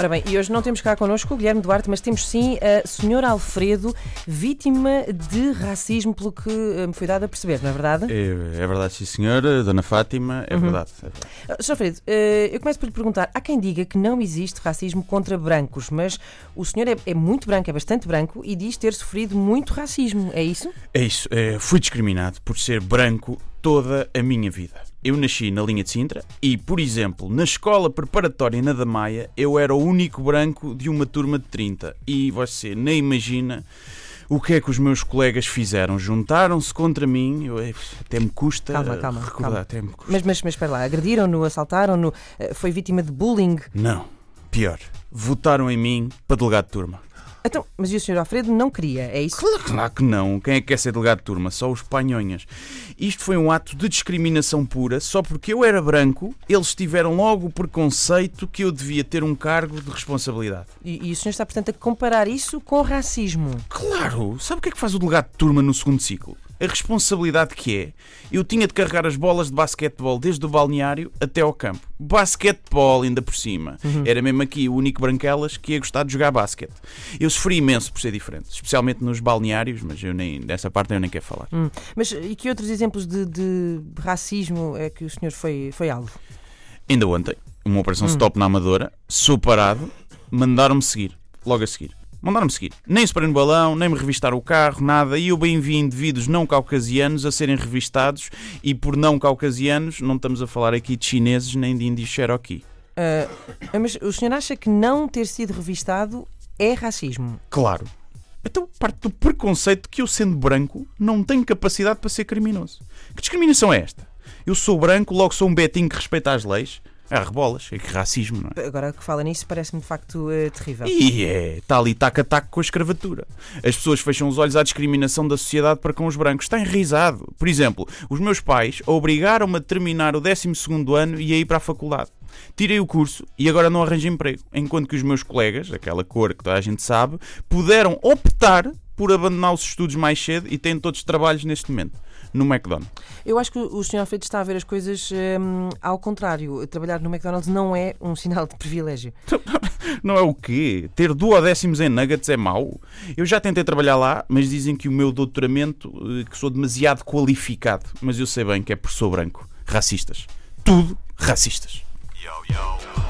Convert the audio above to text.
Ora bem, e hoje não temos cá connosco o Guilherme Duarte, mas temos sim a Sr. Alfredo, vítima de racismo, pelo que eh, me foi dado a perceber, não é verdade? É, é verdade, sim, senhora. Dona Fátima, é, verdade, é verdade. Uh, Sr. Alfredo, eh, eu começo por lhe perguntar: há quem diga que não existe racismo contra brancos, mas o senhor é, é muito branco, é bastante branco e diz ter sofrido muito racismo, é isso? É isso. é, fui discriminado por ser branco toda a minha vida. Eu nasci na linha de Sintra e, por exemplo, na escola preparatória na Damaia, eu era o único branco de uma turma de 30. E você nem imagina o que é que os meus colegas fizeram. Juntaram-se contra mim. Eu, eh, até me custa Calma, calma, recordar. calma. Até me custa. Mas, mas, mas espera lá, agrediram-no, assaltaram-no, eh, foi vítima de bullying. Não. Pior. Votaram em mim para delegado de turma. Então, mas e o Sr. Alfredo não queria, é isso? Claro, claro que não. Quem é que quer ser delegado de turma? Só os panhonhas. Isto foi um ato de discriminação pura, só porque eu era branco, eles tiveram logo o preconceito que eu devia ter um cargo de responsabilidade. E, e o senhor está, portanto, a comparar isso com racismo. Claro! Sabe o que é que faz o delegado de turma no segundo ciclo? A responsabilidade que é. Eu tinha de carregar as bolas de basquetebol desde o balneário até ao campo. Basquetebol, ainda por cima. Era mesmo aqui o único branquelas que ia gostar de jogar basquete. Eu sofri imenso por ser diferente, especialmente nos balneários, mas eu nem, dessa parte eu nem quero falar. Hum. Mas e que outros exemplos de, de racismo é que o senhor foi, foi alvo? Ainda ontem, uma operação stop na Amadora, sou parado, mandaram-me seguir, logo a seguir. Mandaram-me seguir. Nem separei no balão, nem me revistaram o carro, nada. E eu bem vi indivíduos não caucasianos a serem revistados. E por não caucasianos, não estamos a falar aqui de chineses nem de índios Cherokee. Ah, mas o senhor acha que não ter sido revistado é racismo? Claro. Então parte do preconceito de que eu, sendo branco, não tenho capacidade para ser criminoso. Que discriminação é esta? Eu sou branco, logo sou um betinho que respeita as leis. Ah, rebolas. É que racismo, não é? Agora que fala nisso, parece-me de facto eh, terrível. E é, está ali taco a taco com a escravatura. As pessoas fecham os olhos à discriminação da sociedade para com os brancos. Está enraizado. Por exemplo, os meus pais obrigaram-me a terminar o 12 ano e a ir para a faculdade. Tirei o curso e agora não arranjo emprego. Enquanto que os meus colegas, aquela cor que toda a gente sabe, puderam optar por abandonar os estudos mais cedo e têm todos trabalhos neste momento. No McDonald's. Eu acho que o senhor Alfredo está a ver as coisas hum, ao contrário. Trabalhar no McDonald's não é um sinal de privilégio. Não é o quê? Ter duodécimos em nuggets é mau? Eu já tentei trabalhar lá, mas dizem que o meu doutoramento, eh, que sou demasiado qualificado. Mas eu sei bem que é por sou branco. Racistas. Tudo racistas. Por